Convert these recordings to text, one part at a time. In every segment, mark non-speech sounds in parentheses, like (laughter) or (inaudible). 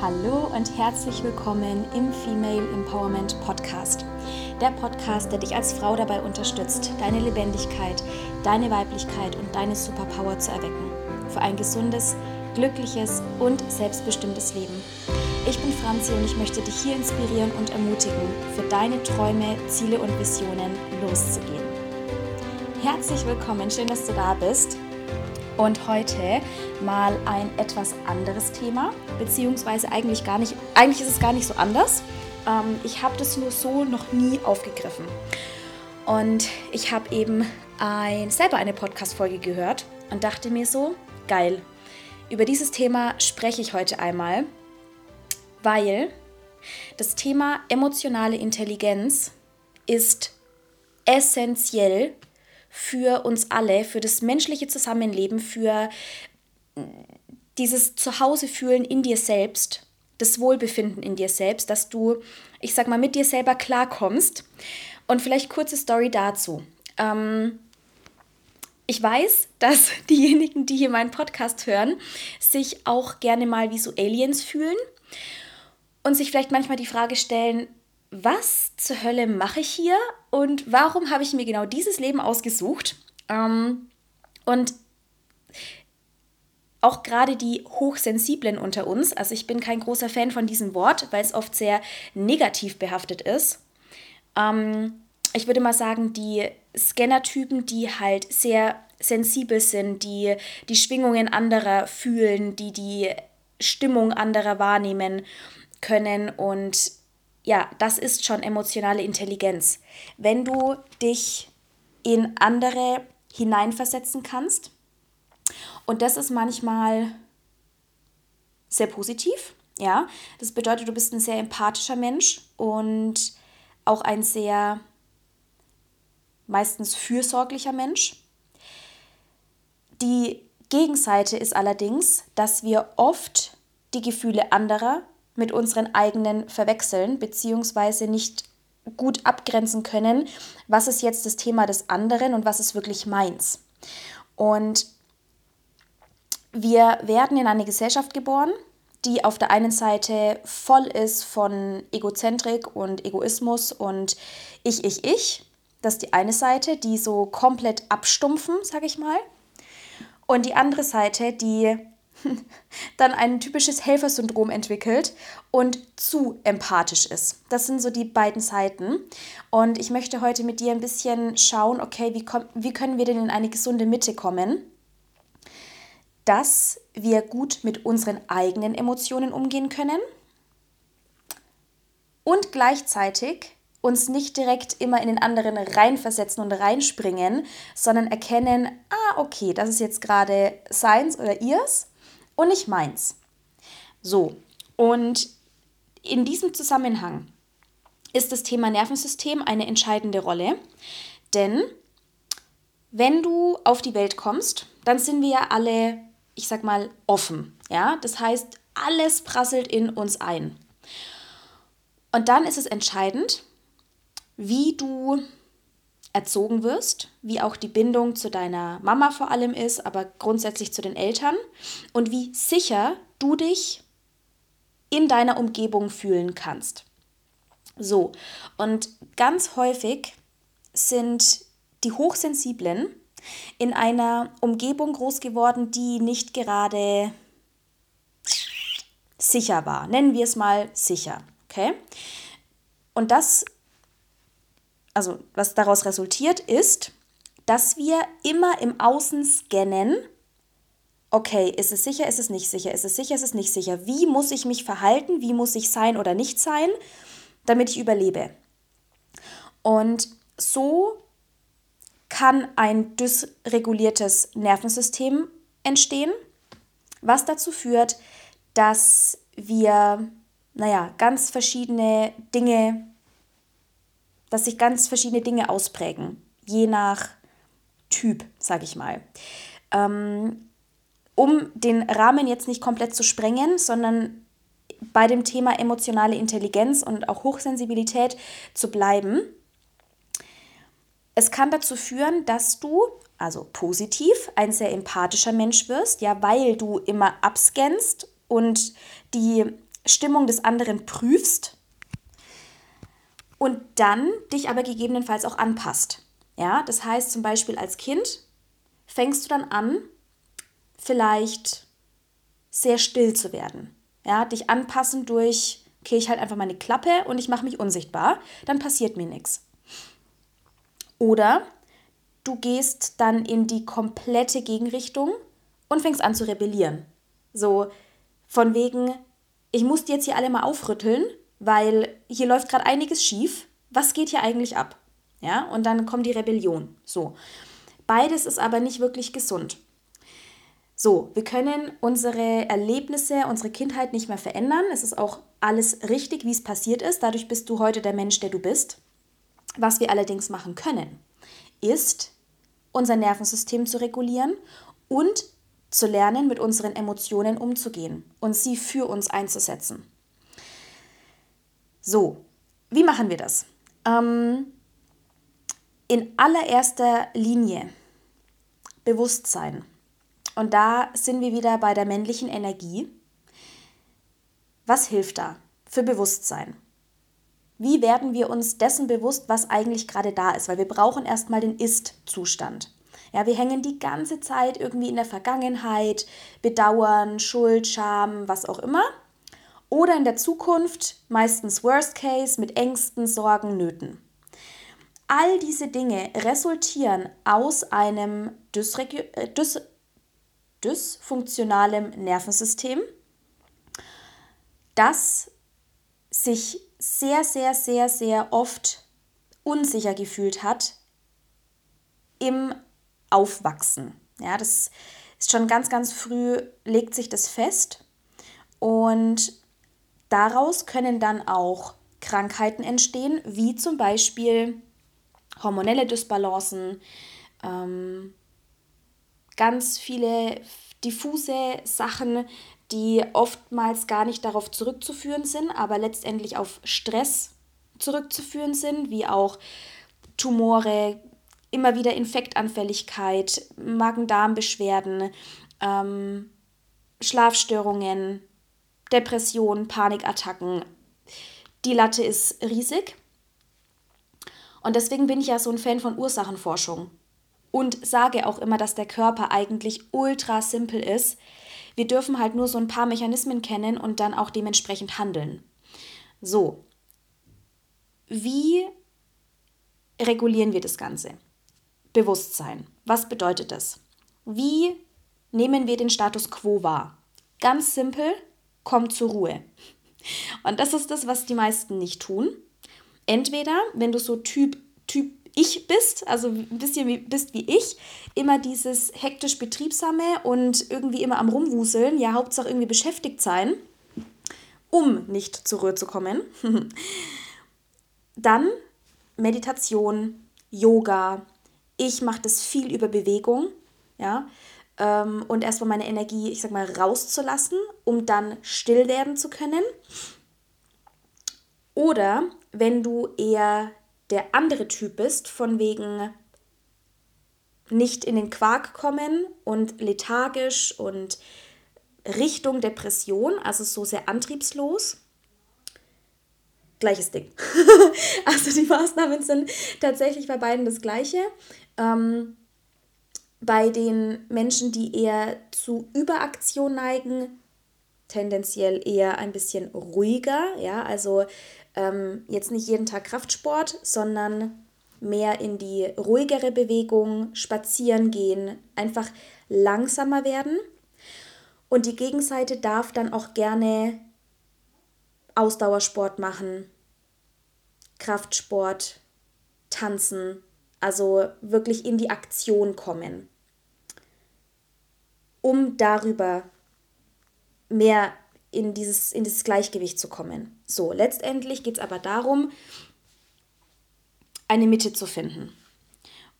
Hallo und herzlich willkommen im Female Empowerment Podcast. Der Podcast, der dich als Frau dabei unterstützt, deine Lebendigkeit, deine Weiblichkeit und deine Superpower zu erwecken. Für ein gesundes, glückliches und selbstbestimmtes Leben. Ich bin Franzi und ich möchte dich hier inspirieren und ermutigen, für deine Träume, Ziele und Visionen loszugehen. Herzlich willkommen, schön, dass du da bist. Und heute mal ein etwas anderes Thema, beziehungsweise eigentlich gar nicht, eigentlich ist es gar nicht so anders. Ähm, ich habe das nur so noch nie aufgegriffen. Und ich habe eben ein, selber eine Podcast-Folge gehört und dachte mir so, geil, über dieses Thema spreche ich heute einmal, weil das Thema emotionale Intelligenz ist essentiell für uns alle, für das menschliche Zusammenleben, für dieses Zuhausefühlen in dir selbst, das Wohlbefinden in dir selbst, dass du, ich sag mal, mit dir selber klarkommst. Und vielleicht kurze Story dazu. Ähm, ich weiß, dass (laughs) diejenigen, die hier meinen Podcast hören, sich auch gerne mal wie so Aliens fühlen und sich vielleicht manchmal die Frage stellen, was zur Hölle mache ich hier und warum habe ich mir genau dieses Leben ausgesucht? Ähm, und auch gerade die Hochsensiblen unter uns, also ich bin kein großer Fan von diesem Wort, weil es oft sehr negativ behaftet ist. Ähm, ich würde mal sagen, die Scannertypen, die halt sehr sensibel sind, die die Schwingungen anderer fühlen, die die Stimmung anderer wahrnehmen können und ja, das ist schon emotionale Intelligenz. Wenn du dich in andere hineinversetzen kannst, und das ist manchmal sehr positiv, ja. Das bedeutet, du bist ein sehr empathischer Mensch und auch ein sehr meistens fürsorglicher Mensch. Die Gegenseite ist allerdings, dass wir oft die Gefühle anderer mit unseren eigenen verwechseln, beziehungsweise nicht gut abgrenzen können, was ist jetzt das Thema des anderen und was ist wirklich meins. Und wir werden in eine Gesellschaft geboren, die auf der einen Seite voll ist von Egozentrik und Egoismus und ich, ich, ich. Das ist die eine Seite, die so komplett abstumpfen, sag ich mal. Und die andere Seite, die (laughs) dann ein typisches Helfersyndrom entwickelt und zu empathisch ist. Das sind so die beiden Seiten. Und ich möchte heute mit dir ein bisschen schauen, okay, wie, wie können wir denn in eine gesunde Mitte kommen, dass wir gut mit unseren eigenen Emotionen umgehen können und gleichzeitig uns nicht direkt immer in den anderen reinversetzen und reinspringen, sondern erkennen, ah, okay, das ist jetzt gerade seins oder ihrs und nicht meins. So, und in diesem Zusammenhang ist das Thema Nervensystem eine entscheidende Rolle, denn wenn du auf die Welt kommst, dann sind wir ja alle, ich sag mal, offen. Ja, das heißt, alles prasselt in uns ein. Und dann ist es entscheidend, wie du erzogen wirst, wie auch die Bindung zu deiner Mama vor allem ist, aber grundsätzlich zu den Eltern und wie sicher du dich in deiner Umgebung fühlen kannst. So, und ganz häufig sind die Hochsensiblen in einer Umgebung groß geworden, die nicht gerade sicher war. Nennen wir es mal sicher. Okay? Und das also was daraus resultiert, ist, dass wir immer im Außen scannen, okay, ist es sicher, ist es nicht sicher, ist es sicher, ist es nicht sicher, wie muss ich mich verhalten, wie muss ich sein oder nicht sein, damit ich überlebe. Und so kann ein dysreguliertes Nervensystem entstehen, was dazu führt, dass wir, naja, ganz verschiedene Dinge dass sich ganz verschiedene Dinge ausprägen, je nach Typ, sage ich mal. Ähm, um den Rahmen jetzt nicht komplett zu sprengen, sondern bei dem Thema emotionale Intelligenz und auch Hochsensibilität zu bleiben. Es kann dazu führen, dass du, also positiv, ein sehr empathischer Mensch wirst, ja, weil du immer abscannst und die Stimmung des anderen prüfst und dann dich aber gegebenenfalls auch anpasst. Ja, das heißt zum Beispiel als Kind fängst du dann an, vielleicht sehr still zu werden. Ja, dich anpassen durch, okay, ich halte einfach meine Klappe und ich mache mich unsichtbar, dann passiert mir nichts. Oder du gehst dann in die komplette Gegenrichtung und fängst an zu rebellieren. So von wegen, ich muss die jetzt hier alle mal aufrütteln, weil hier läuft gerade einiges schief. Was geht hier eigentlich ab? Ja, und dann kommt die Rebellion. So. Beides ist aber nicht wirklich gesund. So, wir können unsere Erlebnisse, unsere Kindheit nicht mehr verändern. Es ist auch alles richtig, wie es passiert ist. Dadurch bist du heute der Mensch, der du bist. Was wir allerdings machen können, ist, unser Nervensystem zu regulieren und zu lernen, mit unseren Emotionen umzugehen und sie für uns einzusetzen. So, wie machen wir das? Ähm, in allererster Linie Bewusstsein. Und da sind wir wieder bei der männlichen Energie. Was hilft da für Bewusstsein? Wie werden wir uns dessen bewusst, was eigentlich gerade da ist? Weil wir brauchen erstmal den Ist-Zustand. Ja, wir hängen die ganze Zeit irgendwie in der Vergangenheit, bedauern, Schuld, Scham, was auch immer. Oder in der Zukunft, meistens Worst Case, mit Ängsten, Sorgen, Nöten. All diese Dinge resultieren aus einem äh, Dys dysfunktionalem Nervensystem, das sich sehr, sehr, sehr, sehr oft unsicher gefühlt hat im Aufwachsen. Ja, das ist schon ganz, ganz früh, legt sich das fest und daraus können dann auch Krankheiten entstehen, wie zum Beispiel hormonelle Dysbalancen, ähm, ganz viele diffuse Sachen, die oftmals gar nicht darauf zurückzuführen sind, aber letztendlich auf Stress zurückzuführen sind, wie auch Tumore, immer wieder Infektanfälligkeit, Magen-Darm-Beschwerden, ähm, Schlafstörungen, Depressionen, Panikattacken. Die Latte ist riesig. Und deswegen bin ich ja so ein Fan von Ursachenforschung und sage auch immer, dass der Körper eigentlich ultra simpel ist. Wir dürfen halt nur so ein paar Mechanismen kennen und dann auch dementsprechend handeln. So, wie regulieren wir das Ganze? Bewusstsein. Was bedeutet das? Wie nehmen wir den Status quo wahr? Ganz simpel, komm zur Ruhe. Und das ist das, was die meisten nicht tun. Entweder, wenn du so Typ, Typ ich bist, also ein bisschen wie, bist wie ich, immer dieses hektisch Betriebsame und irgendwie immer am Rumwuseln, ja, Hauptsache irgendwie beschäftigt sein, um nicht zur Ruhe zu kommen. (laughs) Dann Meditation, Yoga. Ich mache das viel über Bewegung, ja, ähm, und erstmal meine Energie, ich sag mal, rauszulassen, um dann still werden zu können. Oder wenn du eher der andere Typ bist, von wegen nicht in den Quark kommen und lethargisch und Richtung Depression, also so sehr antriebslos. Gleiches Ding. (laughs) also die Maßnahmen sind tatsächlich bei beiden das gleiche. Ähm, bei den Menschen, die eher zu Überaktion neigen, tendenziell eher ein bisschen ruhiger, ja, also ähm, jetzt nicht jeden Tag Kraftsport, sondern mehr in die ruhigere Bewegung, spazieren gehen, einfach langsamer werden. Und die Gegenseite darf dann auch gerne Ausdauersport machen, Kraftsport, tanzen, also wirklich in die Aktion kommen, um darüber mehr in dieses, in dieses Gleichgewicht zu kommen. So, letztendlich geht es aber darum, eine Mitte zu finden.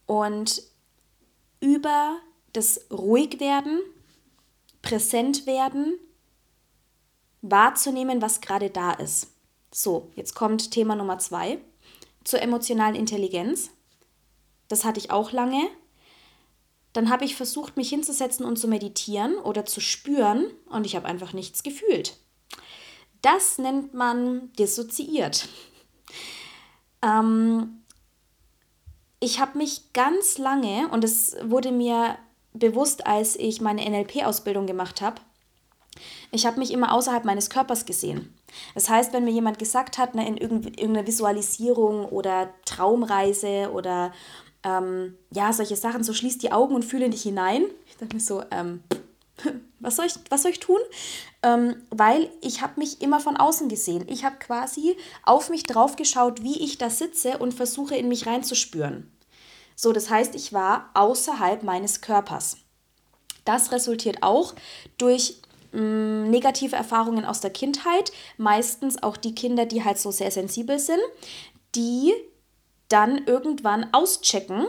Und über das Ruhigwerden, präsent werden, wahrzunehmen, was gerade da ist. So, jetzt kommt Thema Nummer zwei zur emotionalen Intelligenz. Das hatte ich auch lange. Dann habe ich versucht, mich hinzusetzen und zu meditieren oder zu spüren und ich habe einfach nichts gefühlt. Das nennt man dissoziiert. (laughs) Ähm, ich habe mich ganz lange, und es wurde mir bewusst, als ich meine NLP-Ausbildung gemacht habe, ich habe mich immer außerhalb meines Körpers gesehen. Das heißt, wenn mir jemand gesagt hat, ne, in irgendeiner Visualisierung oder Traumreise oder ähm, ja, solche Sachen, so schließ die Augen und fühle dich hinein. Ich dachte mir so, ähm, (laughs) was, soll ich, was soll ich tun? Ähm, weil ich habe mich immer von außen gesehen. Ich habe quasi auf mich drauf geschaut, wie ich da sitze und versuche in mich reinzuspüren. So, das heißt, ich war außerhalb meines Körpers. Das resultiert auch durch Mm, negative Erfahrungen aus der Kindheit, meistens auch die Kinder, die halt so sehr sensibel sind, die dann irgendwann auschecken,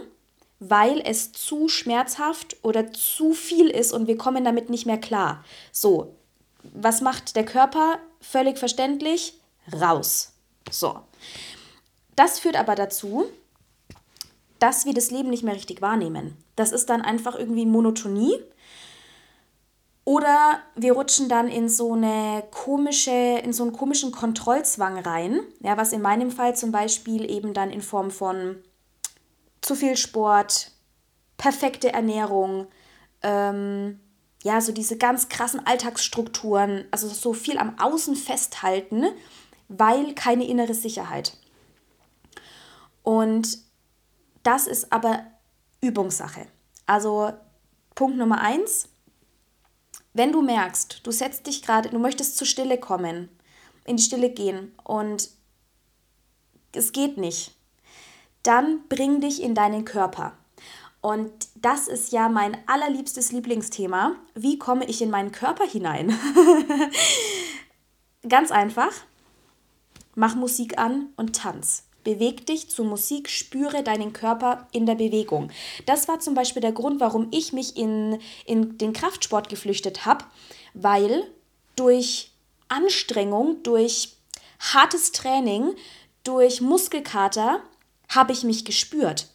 weil es zu schmerzhaft oder zu viel ist und wir kommen damit nicht mehr klar. So, was macht der Körper? Völlig verständlich, raus. So. Das führt aber dazu, dass wir das Leben nicht mehr richtig wahrnehmen. Das ist dann einfach irgendwie Monotonie oder wir rutschen dann in so eine komische, in so einen komischen Kontrollzwang rein, ja, was in meinem Fall zum Beispiel eben dann in Form von zu viel Sport, perfekte Ernährung, ähm, ja, so diese ganz krassen Alltagsstrukturen, also so viel am Außen festhalten, weil keine innere Sicherheit. Und das ist aber Übungssache. Also Punkt Nummer eins, wenn du merkst, du setzt dich gerade, du möchtest zur Stille kommen, in die Stille gehen und es geht nicht, dann bring dich in deinen Körper. Und das ist ja mein allerliebstes Lieblingsthema. Wie komme ich in meinen Körper hinein? (laughs) Ganz einfach. Mach Musik an und tanz. Beweg dich zur Musik, spüre deinen Körper in der Bewegung. Das war zum Beispiel der Grund, warum ich mich in, in den Kraftsport geflüchtet habe, weil durch Anstrengung, durch hartes Training, durch Muskelkater habe ich mich gespürt.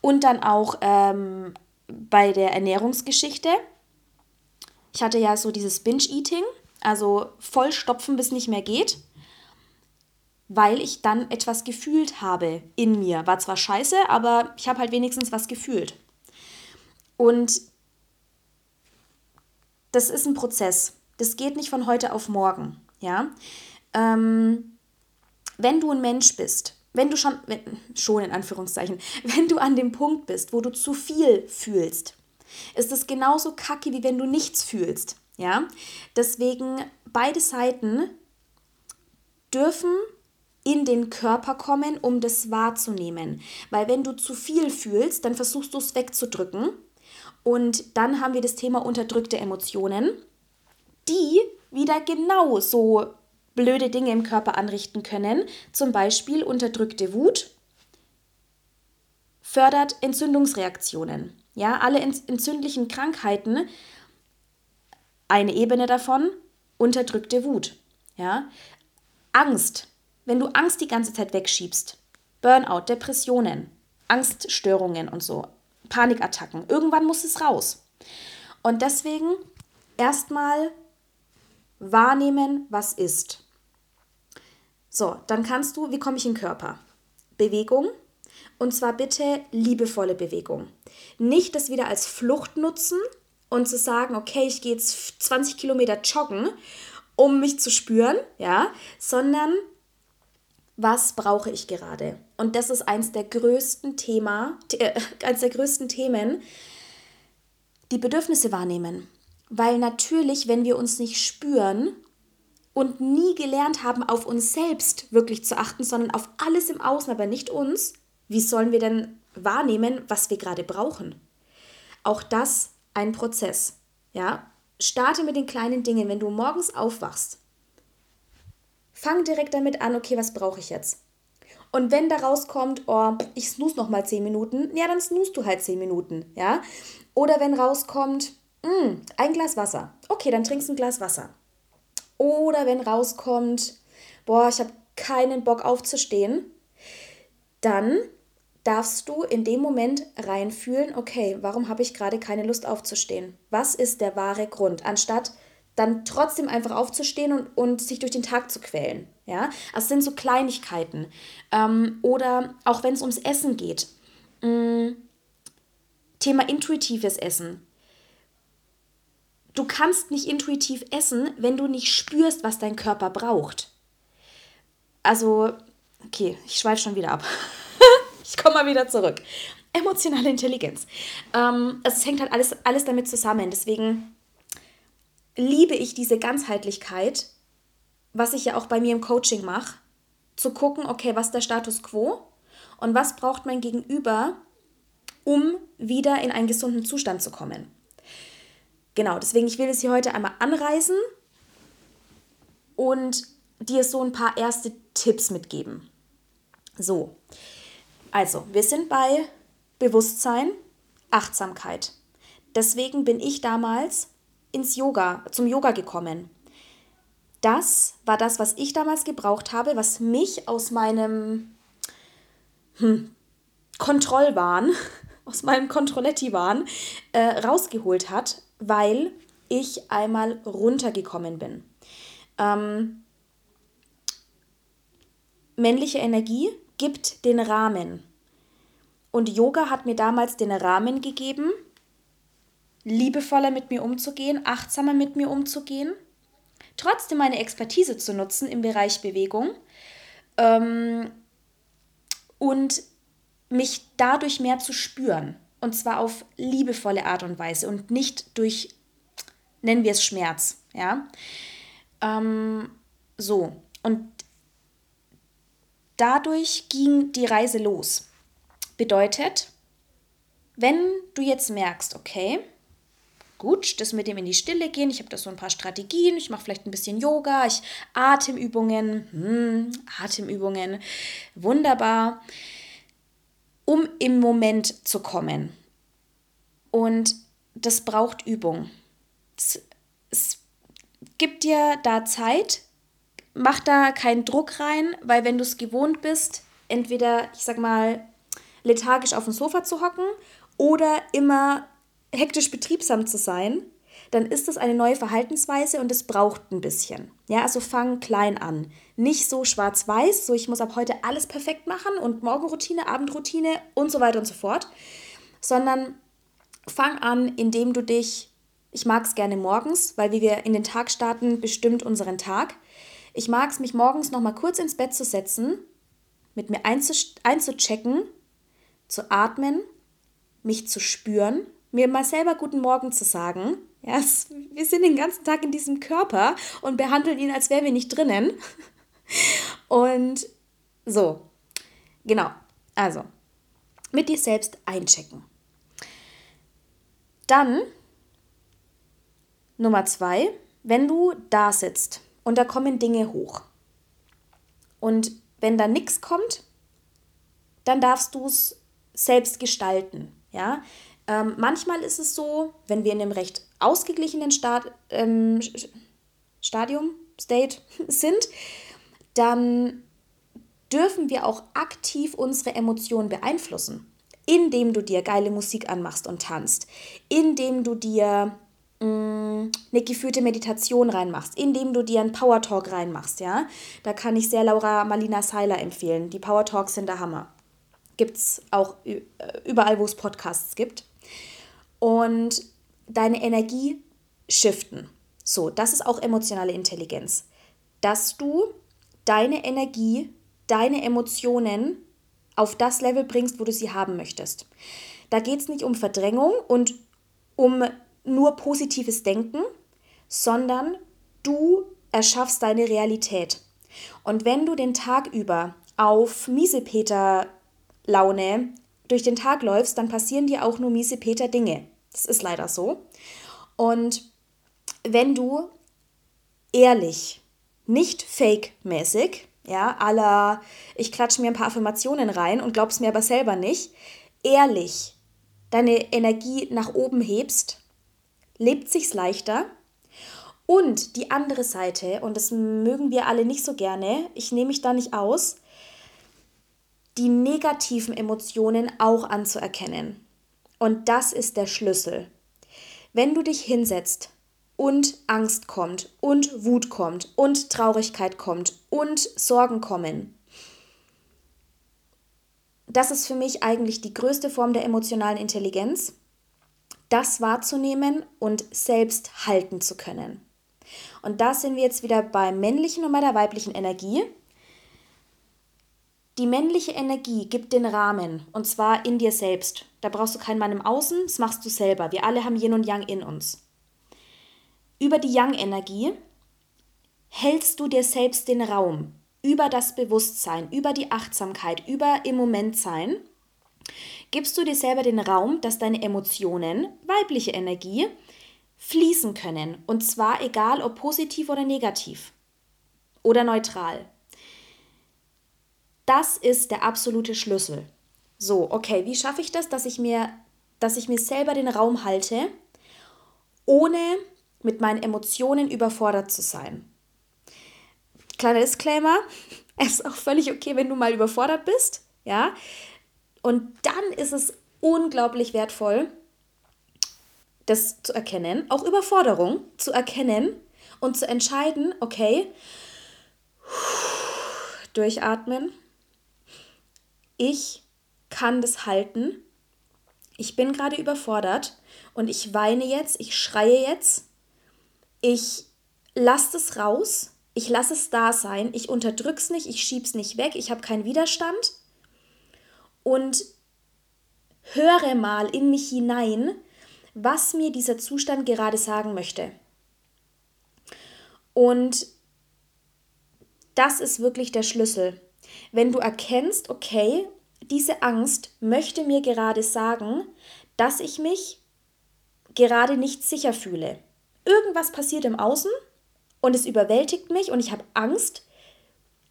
Und dann auch ähm, bei der Ernährungsgeschichte. Ich hatte ja so dieses Binge-Eating, also vollstopfen, bis nicht mehr geht weil ich dann etwas gefühlt habe in mir. War zwar scheiße, aber ich habe halt wenigstens was gefühlt. Und das ist ein Prozess. Das geht nicht von heute auf morgen. Ja? Ähm, wenn du ein Mensch bist, wenn du schon, wenn, schon in Anführungszeichen, (laughs) wenn du an dem Punkt bist, wo du zu viel fühlst, ist es genauso kacke, wie wenn du nichts fühlst. Ja? Deswegen beide Seiten dürfen in den Körper kommen, um das wahrzunehmen. Weil wenn du zu viel fühlst, dann versuchst du es wegzudrücken. Und dann haben wir das Thema unterdrückte Emotionen, die wieder genau so blöde Dinge im Körper anrichten können. Zum Beispiel unterdrückte Wut fördert Entzündungsreaktionen. Ja, alle entzündlichen Krankheiten, eine Ebene davon, unterdrückte Wut. Ja, Angst wenn du Angst die ganze Zeit wegschiebst, Burnout, Depressionen, Angststörungen und so, Panikattacken, irgendwann muss es raus. Und deswegen erstmal wahrnehmen, was ist. So, dann kannst du, wie komme ich in den Körper? Bewegung. Und zwar bitte liebevolle Bewegung. Nicht das wieder als Flucht nutzen und zu sagen, okay, ich gehe jetzt 20 Kilometer joggen, um mich zu spüren, ja, sondern was brauche ich gerade? Und das ist eins der größten Thema, äh, (laughs) eins der größten Themen, die Bedürfnisse wahrnehmen. Weil natürlich, wenn wir uns nicht spüren und nie gelernt haben, auf uns selbst wirklich zu achten, sondern auf alles im Außen, aber nicht uns, wie sollen wir denn wahrnehmen, was wir gerade brauchen? Auch das ein Prozess. Ja? Starte mit den kleinen Dingen. Wenn du morgens aufwachst, Fang direkt damit an, okay, was brauche ich jetzt? Und wenn da rauskommt, oh, ich snooze noch mal 10 Minuten, ja, dann snooze du halt 10 Minuten, ja? Oder wenn rauskommt, mh, hm, ein Glas Wasser. Okay, dann trinkst du ein Glas Wasser. Oder wenn rauskommt, boah, ich habe keinen Bock aufzustehen, dann darfst du in dem Moment reinfühlen, okay, warum habe ich gerade keine Lust aufzustehen? Was ist der wahre Grund? Anstatt dann trotzdem einfach aufzustehen und, und sich durch den Tag zu quälen. Ja, es sind so Kleinigkeiten. Ähm, oder auch wenn es ums Essen geht. Mh, mm, Thema intuitives Essen. Du kannst nicht intuitiv essen, wenn du nicht spürst, was dein Körper braucht. Also, okay, ich schweife schon wieder ab. (laughs) ich komme mal wieder zurück. Emotionale Intelligenz. Ähm, es hängt halt alles, alles damit zusammen. Deswegen liebe ich diese Ganzheitlichkeit, was ich ja auch bei mir im Coaching mache, zu gucken, okay, was ist der Status quo und was braucht mein Gegenüber, um wieder in einen gesunden Zustand zu kommen. Genau, deswegen ich will es hier heute einmal anreißen und dir so ein paar erste Tipps mitgeben. So, also wir sind bei Bewusstsein, Achtsamkeit. Deswegen bin ich damals ins Yoga, zum Yoga gekommen. Das war das, was ich damals gebraucht habe, was mich aus meinem hm, Kontrollwahn, (laughs) aus meinem Kontrolletti-Wahn äh, rausgeholt hat, weil ich einmal runtergekommen bin. Ähm, männliche Energie gibt den Rahmen. Und Yoga hat mir damals den Rahmen gegeben, liebevoller mit mir umzugehen, achtsamer mit mir umzugehen, trotzdem meine Expertise zu nutzen im Bereich Bewegung ähm, und mich dadurch mehr zu spüren. Und zwar auf liebevolle Art und Weise und nicht durch, nennen wir es Schmerz. Ja? Ähm, so, und dadurch ging die Reise los. Bedeutet, wenn du jetzt merkst, okay, gut, das mit dem in die Stille gehen, ich habe da so ein paar Strategien, ich mache vielleicht ein bisschen Yoga, ich Atemübungen, hm, Atemübungen, wunderbar, um im Moment zu kommen. Und das braucht Übung. Es, es gibt dir da Zeit, mach da keinen Druck rein, weil wenn du es gewohnt bist, entweder, ich sag mal, lethargisch auf dem Sofa zu hocken oder immer hektisch betriebsam zu sein, dann ist das eine neue Verhaltensweise und es braucht ein bisschen. Ja, also fang klein an. Nicht so schwarz-weiß, so ich muss ab heute alles perfekt machen und Morgenroutine, Abendroutine und so weiter und so fort, sondern fang an, indem du dich, ich mag es gerne morgens, weil wie wir in den Tag starten, bestimmt unseren Tag. Ich mag es, mich morgens noch mal kurz ins Bett zu setzen, mit mir einzuchecken, zu atmen, mich zu spüren, mir mal selber guten Morgen zu sagen. Ja, wir sind den ganzen Tag in diesem Körper und behandeln ihn, als wären wir nicht drinnen. (laughs) Und so, genau. Also, mit dir selbst einchecken. Dann Nummer zwei, wenn du da sitzt und da kommen Dinge hoch. Und wenn da nichts kommt, dann darfst du es selbst gestalten. Ja? Ähm, manchmal ist es so, wenn wir in einem recht ausgeglichenen Stad ähm, Stadium, State (laughs) sind, dann dürfen wir auch aktiv unsere Emotionen beeinflussen, indem du dir geile Musik anmachst und tanzt, indem du dir Mm, eine geführte Meditation reinmachst, indem du dir einen Power Talk reinmachst, ja. Da kann ich sehr Laura Malina Seiler empfehlen. Die Power Talks sind der Hammer. Gibt es auch äh, überall, wo es Podcasts gibt. Und deine Energie shiften. So, das ist auch emotionale Intelligenz. Dass du deine Energie, deine Emotionen auf das Level bringst, wo du sie haben möchtest. Da geht es nicht um Verdrängung und um nur positives Denken, sondern du erschaffst deine Realität. Und wenn du den Tag über auf Miesepeter-Laune durch den Tag läufst, dann passieren dir auch nur Miesepeter-Dinge. Das ist leider so. Und wenn du ehrlich, nicht fake-mäßig, ja, aller, ich klatsche mir ein paar Affirmationen rein und glaub's mir aber selber nicht, ehrlich deine Energie nach oben hebst lebt sich's leichter. Und die andere Seite, und das mögen wir alle nicht so gerne, ich nehme mich da nicht aus, die negativen Emotionen auch anzuerkennen. Und das ist der Schlüssel. Wenn du dich hinsetzt und Angst kommt und Wut kommt und Traurigkeit kommt und Sorgen kommen. Das ist für mich eigentlich die größte Form der emotionalen Intelligenz, das wahrzunehmen und selbst halten zu können. Und da sind wir jetzt wieder bei männlichen und bei der weiblichen Energie. Die männliche Energie gibt den Rahmen und zwar in dir selbst. Da brauchst du keinen Mann im Außen, das machst du selber. Wir alle haben Yin und Yang in uns. Über die Yang-Energie hältst du dir selbst den Raum, über das Bewusstsein, über die Achtsamkeit, über im Moment sein, gibst du dir selber den Raum, dass deine Emotionen, weibliche Energie, fließen können. Und zwar egal ob positiv oder negativ oder neutral. Das ist der absolute Schlüssel. So, okay, wie schaffe ich das, dass ich mir, dass ich mir selber den Raum halte, ohne mit meinen Emotionen überfordert zu sein. Kleiner Disclaimer, (laughs) es ist auch völlig okay, wenn du mal überfordert bist, ja? Und dann ist es unglaublich wertvoll, das zu erkennen, auch Überforderung zu erkennen und zu entscheiden, okay, durchatmen, ich kann das halten, ich bin gerade überfordert und ich weine jetzt, ich schreie jetzt ich lasse es raus, ich lasse es da sein, ich unterdrücke es nicht, ich schiebe es nicht weg, ich habe keinen Widerstand und höre mal in mich hinein, was mir dieser Zustand gerade sagen möchte. Und das ist wirklich der Schlüssel. Wenn du erkennst, okay, diese Angst möchte mir gerade sagen, dass ich mich gerade nicht sicher fühle irgendwas passiert im Außen und es überwältigt mich und ich habe Angst,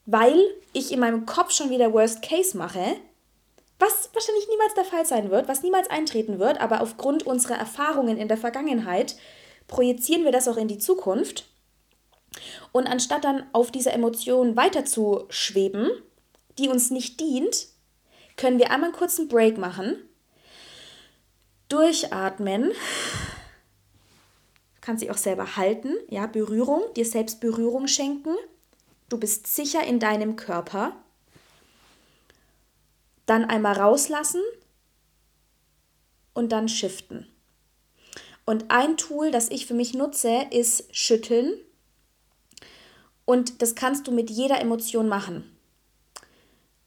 weil ich in meinem Kopf schon wieder Worst Case mache, was wahrscheinlich niemals der Fall sein wird, was niemals eintreten wird, aber aufgrund unserer Erfahrungen in der Vergangenheit projizieren wir das auch in die Zukunft. Und anstatt dann auf dieser Emotion weiter zu schweben, die uns nicht dient, können wir einmal einen kurzen Break machen, durchatmen kannst dich auch selber halten, ja, Berührung, dir selbst Berührung schenken. Du bist sicher in deinem Körper. Dann einmal rauslassen und dann shiften. Und ein Tool, das ich für mich nutze, ist Schütteln. Und das kannst du mit jeder Emotion machen.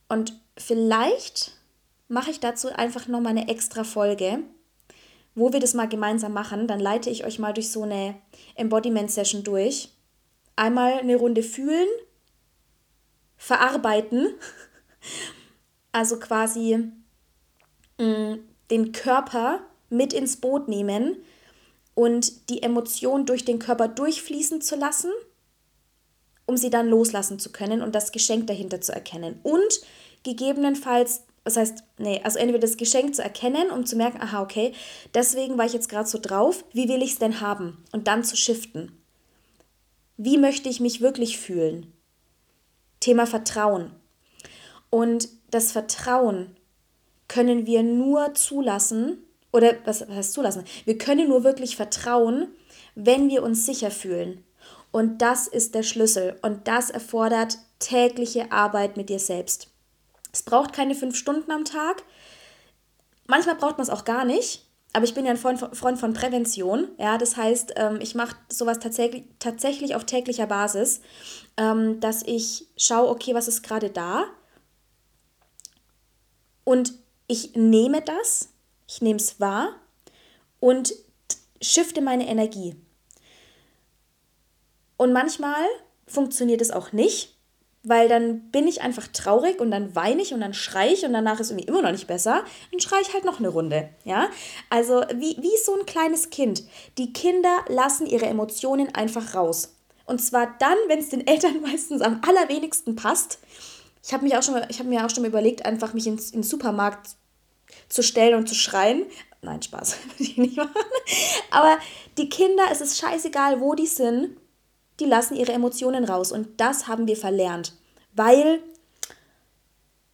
Und vielleicht mache ich dazu einfach nochmal eine extra Folge, wo wir das mal gemeinsam machen, dann leite ich euch mal durch so eine Embodiment-Session durch. Einmal eine Runde fühlen, verarbeiten, (laughs) also quasi mh, mm, den Körper mit ins Boot nehmen und die Emotion durch den Körper durchfließen zu lassen, um sie dann loslassen zu können und das Geschenk dahinter zu erkennen. Und gegebenenfalls das heißt, nee, also entweder das Geschenk zu erkennen, um zu merken, aha, okay, deswegen war ich jetzt gerade so drauf, wie will ich es denn haben? Und dann zu shiften. Wie möchte ich mich wirklich fühlen? Thema Vertrauen. Und das Vertrauen können wir nur zulassen, oder was heißt zulassen? Wir können nur wirklich vertrauen, wenn wir uns sicher fühlen. Und das ist der Schlüssel. Und das erfordert tägliche Arbeit mit dir selbst. Es braucht keine fünf Stunden am Tag. Manchmal braucht man es auch gar nicht. Aber ich bin ja ein Freund von, Prävention. Ja, das heißt, ähm, ich mache sowas tatsächlich, tatsächlich auf täglicher Basis, ähm, dass ich schaue, okay, was ist gerade da? Und ich nehme das, ich nehme es wahr und shifte meine Energie. Und manchmal funktioniert es auch nicht weil dann bin ich einfach traurig und dann weine ich und dann schreie ich und danach ist irgendwie immer noch nicht besser, dann schreie ich halt noch eine Runde, ja? Also wie, wie so ein kleines Kind. Die Kinder lassen ihre Emotionen einfach raus. Und zwar dann, wenn es den Eltern (laughs) meistens am allerwenigsten passt. Ich habe mich auch schon, ich mir auch schon überlegt, einfach mich ins, in den Supermarkt zu stellen und zu schreien. Nein, Spaß, (laughs) würde ich nicht machen. Aber die Kinder, es ist scheißegal, wo die sind die lassen ihre Emotionen raus. Und das haben wir verlernt, weil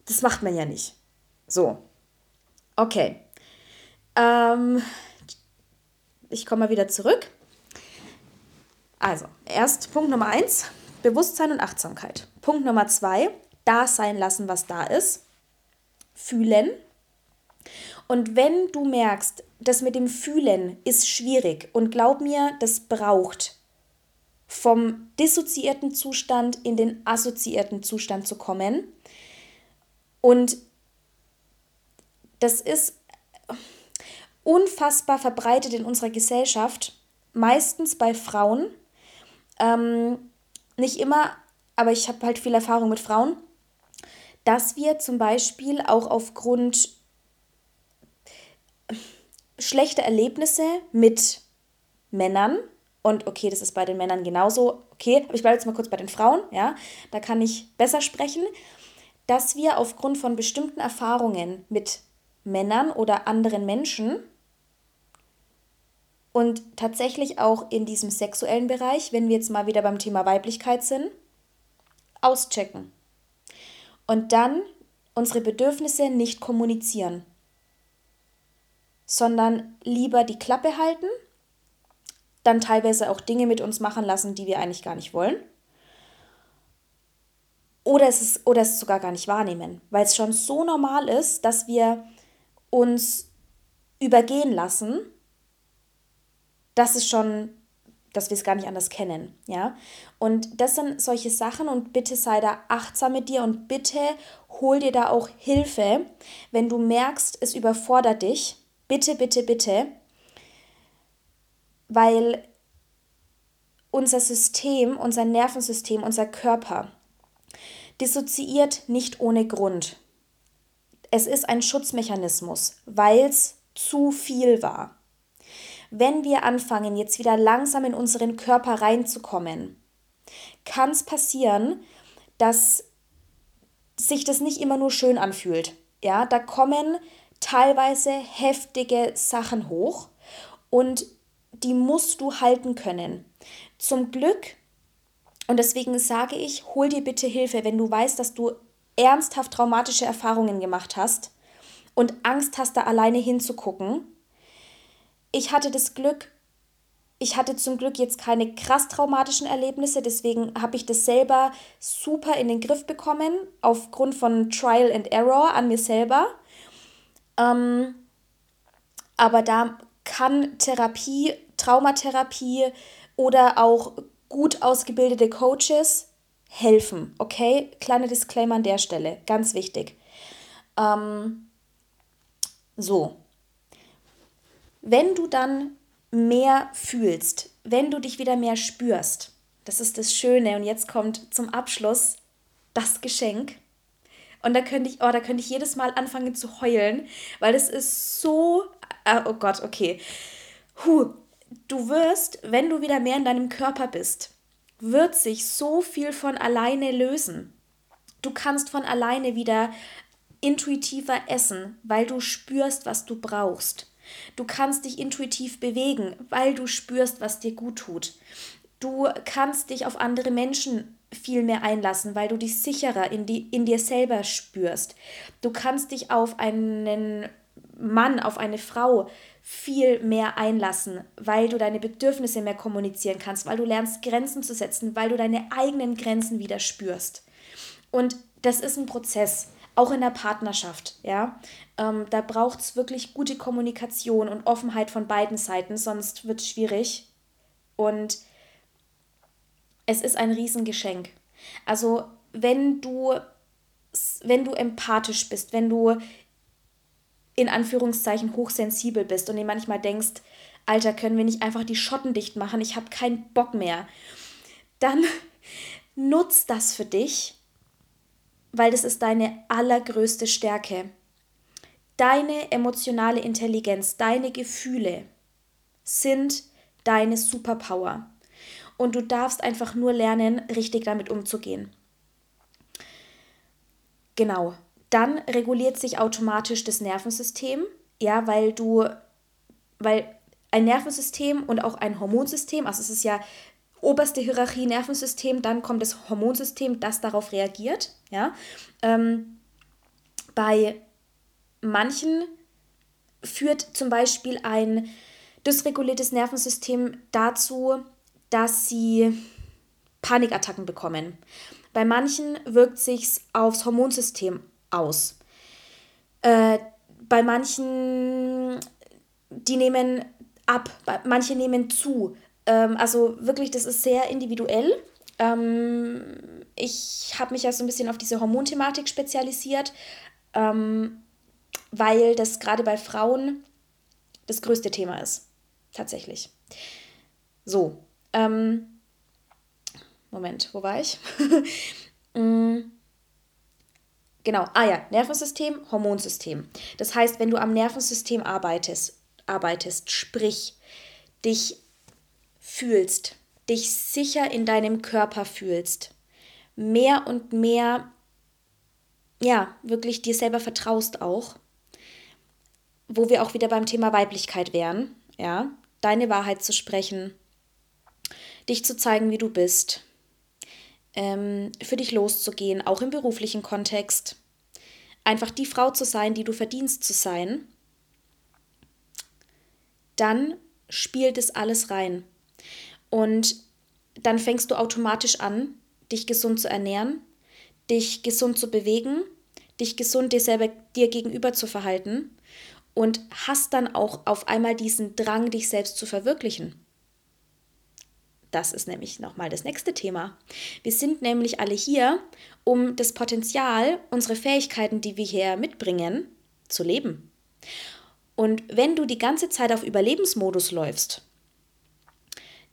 das macht man ja nicht. So, okay. Ähm, ich komme mal wieder zurück. Also, erst Punkt Nummer eins, Bewusstsein und Achtsamkeit. Punkt Nummer zwei, da sein lassen, was da ist. Fühlen. Und wenn du merkst, das mit dem Fühlen ist schwierig und glaub mir, das braucht vom dissoziierten Zustand in den assoziierten Zustand zu kommen. Und das ist unfassbar verbreitet in unserer Gesellschaft, meistens bei Frauen. Ähm, nicht immer, aber ich habe halt viel Erfahrung mit Frauen, dass wir zum Beispiel auch aufgrund schlechter Erlebnisse mit Männern, und okay, das ist bei den Männern genauso, okay, aber ich bleibe jetzt mal kurz bei den Frauen, ja, da kann ich besser sprechen, dass wir aufgrund von bestimmten Erfahrungen mit Männern oder anderen Menschen und tatsächlich auch in diesem sexuellen Bereich, wenn wir jetzt mal wieder beim Thema Weiblichkeit sind, auschecken. Und dann unsere Bedürfnisse nicht kommunizieren, sondern lieber die Klappe halten dann teilweise auch Dinge mit uns machen lassen, die wir eigentlich gar nicht wollen. Oder es, ist, oder es sogar gar nicht wahrnehmen, weil es schon so normal ist, dass wir uns übergehen lassen, dass es schon, dass wir es gar nicht anders kennen, ja. Und das sind solche Sachen und bitte sei da achtsam mit dir und bitte hol dir da auch Hilfe, wenn du merkst, es überfordert dich. Bitte, bitte, bitte weil unser System, unser Nervensystem, unser Körper dissoziiert nicht ohne Grund. Es ist ein Schutzmechanismus, weil es zu viel war. Wenn wir anfangen, jetzt wieder langsam in unseren Körper reinzukommen, kann es passieren, dass sich das nicht immer nur schön anfühlt. Ja, da kommen teilweise heftige Sachen hoch und die musst du halten können. Zum Glück, und deswegen sage ich, hol dir bitte Hilfe, wenn du weißt, dass du ernsthaft traumatische Erfahrungen gemacht hast und Angst hast, da alleine hinzugucken. Ich hatte das Glück, ich hatte zum Glück jetzt keine krass traumatischen Erlebnisse, deswegen habe ich das selber super in den Griff bekommen, aufgrund von Trial and Error an mir selber. Ähm, aber da kann Therapie Traumatherapie oder auch gut ausgebildete Coaches helfen. Okay, kleiner Disclaimer an der Stelle, ganz wichtig. Ähm, so, wenn du dann mehr fühlst, wenn du dich wieder mehr spürst, das ist das Schöne und jetzt kommt zum Abschluss das Geschenk. Und da könnte ich, oh, da könnte ich jedes Mal anfangen zu heulen, weil das ist so, äh, oh Gott, okay. Huh, du wirst, wenn du wieder mehr in deinem Körper bist, wird sich so viel von alleine lösen. Du kannst von alleine wieder intuitiver essen, weil du spürst, was du brauchst. Du kannst dich intuitiv bewegen, weil du spürst, was dir gut tut. Du kannst dich auf andere Menschen viel mehr einlassen, weil du dich sicherer in, die, in dir selber spürst. Du kannst dich auf einen Mann, auf eine Frau viel mehr einlassen, weil du deine Bedürfnisse mehr kommunizieren kannst, weil du lernst Grenzen zu setzen, weil du deine eigenen Grenzen wieder spürst. Und das ist ein Prozess, auch in der Partnerschaft, ja. Ähm, da braucht es wirklich gute Kommunikation und Offenheit von beiden Seiten, sonst wird es schwierig. Und es ist ein Riesengeschenk. Also wenn du, wenn du empathisch bist, wenn du in Anführungszeichen hochsensibel bist und dir manchmal denkst, Alter, können wir nicht einfach die Schotten dicht machen? Ich habe keinen Bock mehr. Dann (laughs) nutz das für dich, weil das ist deine allergrößte Stärke. Deine emotionale Intelligenz, deine Gefühle sind deine Superpower. Und du darfst einfach nur lernen, richtig damit umzugehen. Genau dann reguliert sich automatisch das Nervensystem, ja, weil du, weil ein Nervensystem und auch ein Hormonsystem, also es ist ja oberste Hierarchie Nervensystem, dann kommt das Hormonsystem, das darauf reagiert, ja. Ähm, bei manchen führt zum Beispiel ein dysreguliertes Nervensystem dazu, dass sie Panikattacken bekommen. Bei manchen wirkt sich aufs Hormonsystem aus. Äh, bei manchen, die nehmen ab, manche nehmen zu. Ähm, also wirklich, das ist sehr individuell. Ähm, ich habe mich ja so ein bisschen auf diese Hormonthematik spezialisiert, ähm, weil das gerade bei Frauen das größte Thema ist. Tatsächlich. So. Ähm, Moment, wo war ich? (laughs) Mm. Genau, ah ja, Nervensystem, Hormonsystem. Das heißt, wenn du am Nervensystem arbeitest, arbeitest, sprich, dich fühlst, dich sicher in deinem Körper fühlst, mehr und mehr, ja, wirklich dir selber vertraust auch, wo wir auch wieder beim Thema Weiblichkeit wären, ja, deine Wahrheit zu sprechen, dich zu zeigen, wie du bist, ähm, für dich loszugehen, auch im beruflichen Kontext. Einfach die Frau zu sein, die du verdienst zu sein. Dann spielt es alles rein. Und dann fängst du automatisch an, dich gesund zu ernähren, dich gesund zu bewegen, dich gesund dir selber dir gegenüber zu verhalten und hast dann auch auf einmal diesen Drang, dich selbst zu verwirklichen. Das ist nämlich nochmal das nächste Thema. Wir sind nämlich alle hier, um das Potenzial, unsere Fähigkeiten, die wir hier mitbringen, zu leben. Und wenn du die ganze Zeit auf Überlebensmodus läufst,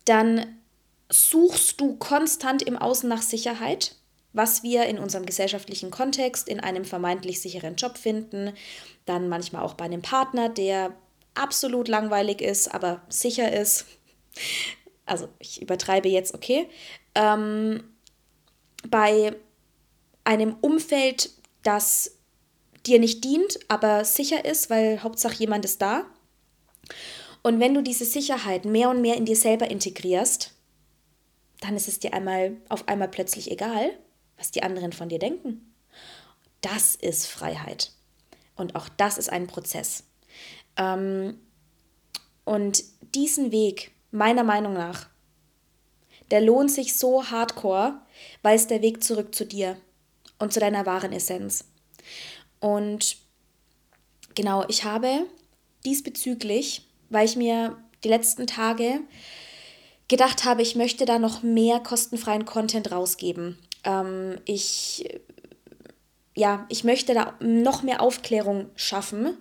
dann suchst du konstant im Außen nach Sicherheit, was wir in unserem gesellschaftlichen Kontext in einem vermeintlich sicheren Job finden, dann manchmal auch bei einem Partner, der absolut langweilig ist, aber sicher ist also ich übertreibe jetzt, okay, ähm, bei einem Umfeld, das dir nicht dient, aber sicher ist, weil Hauptsache jemand ist da. Und wenn du diese Sicherheit mehr und mehr in dir selber integrierst, dann ist es dir einmal auf einmal plötzlich egal, was die anderen von dir denken. Das ist Freiheit. Und auch das ist ein Prozess. Ähm, und diesen Weg meiner Meinung nach. Der lohnt sich so hardcore, weil es der Weg zurück zu dir und zu deiner wahren Essenz. Und genau, ich habe diesbezüglich, weil ich mir die letzten Tage gedacht habe, ich möchte da noch mehr kostenfreien Content rausgeben. Ähm, ich, ja, ich möchte da noch mehr Aufklärung schaffen,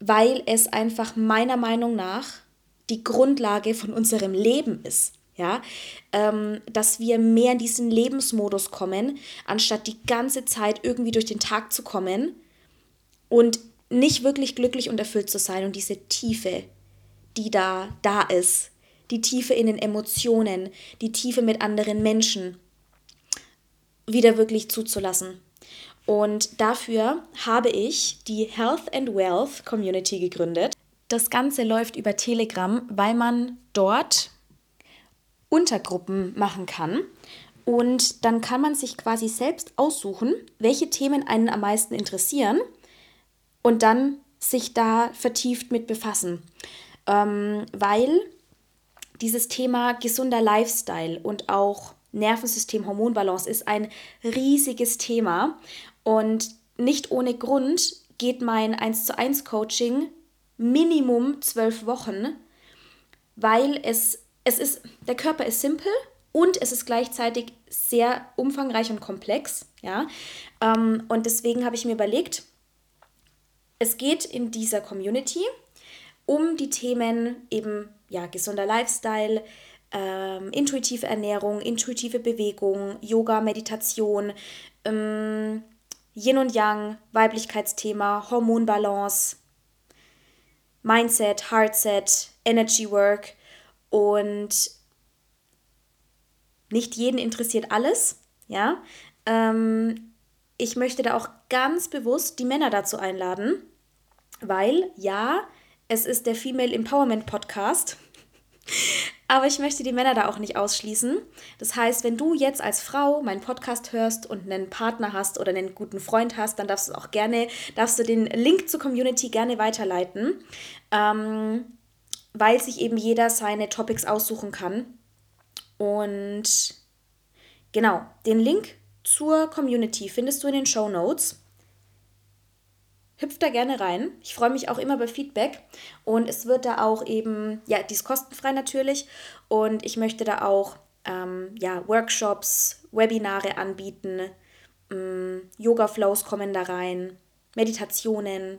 weil es einfach meiner Meinung nach die Grundlage von unserem Leben ist. Ja, ähm, dass wir mehr in diesen Lebensmodus kommen, anstatt die ganze Zeit irgendwie durch den Tag zu kommen und nicht wirklich glücklich und erfüllt zu sein und diese Tiefe, die da da ist, die Tiefe in den Emotionen, die Tiefe mit anderen Menschen wieder wirklich zuzulassen. Und dafür habe ich die Health and Wealth Community gegründet. Das Ganze läuft über Telegram, weil man dort Untergruppen machen kann. Und dann kann man sich quasi selbst aussuchen, welche Themen einen am meisten interessieren und dann sich da vertieft mit befassen. Ähm, weil dieses Thema gesunder Lifestyle und auch Nervensystem-Hormonbalance ist ein riesiges Thema und nicht ohne Grund geht mein 1 zu 1 Coaching Minimum zwölf Wochen, weil es, es ist, der Körper ist simpel und es ist gleichzeitig sehr umfangreich und komplex. Ja? Ähm, und deswegen habe ich mir überlegt, es geht in dieser Community um die Themen eben ja, gesunder Lifestyle, ähm, intuitive Ernährung, intuitive Bewegung, Yoga, Meditation, ähm, Yin und Yang, Weiblichkeitsthema, Hormonbalance, Mindset, Heartset, Energy Work und nicht jeden interessiert alles, ja. Ähm, ich möchte da auch ganz bewusst die Männer dazu einladen, weil ja, es ist der Female Empowerment Podcast (laughs) aber ich möchte die Männer da auch nicht ausschließen. Das heißt, wenn du jetzt als Frau meinen Podcast hörst und einen Partner hast oder einen guten Freund hast, dann darfst du auch gerne, darfst du den Link zur Community gerne weiterleiten. Ähm, weil sich eben jeder seine Topics aussuchen kann. Und genau, den Link zur Community findest du in den Show Notes. Hüpft da gerne rein. Ich freue mich auch immer über Feedback. Und es wird da auch eben, ja, die ist kostenfrei natürlich. Und ich möchte da auch ähm, ja, Workshops, Webinare anbieten. Ähm, Yoga-Flows kommen da rein. Meditationen.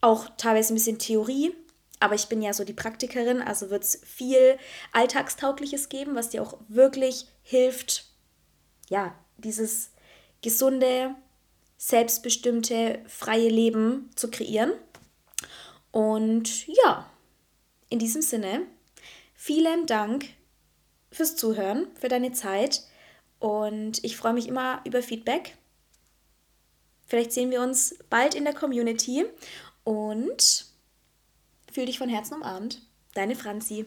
Auch teilweise ein bisschen Theorie. Aber ich bin ja so die Praktikerin, also wird es viel Alltagstaugliches geben, was dir auch wirklich hilft, ja, dieses gesunde, selbstbestimmte, freie Leben zu kreieren. Und ja, in diesem Sinne, vielen Dank fürs Zuhören, für deine Zeit und ich freue mich immer über Feedback. Vielleicht sehen wir uns bald in der Community und fühl dich von Herzen umarmt. Deine Franzi.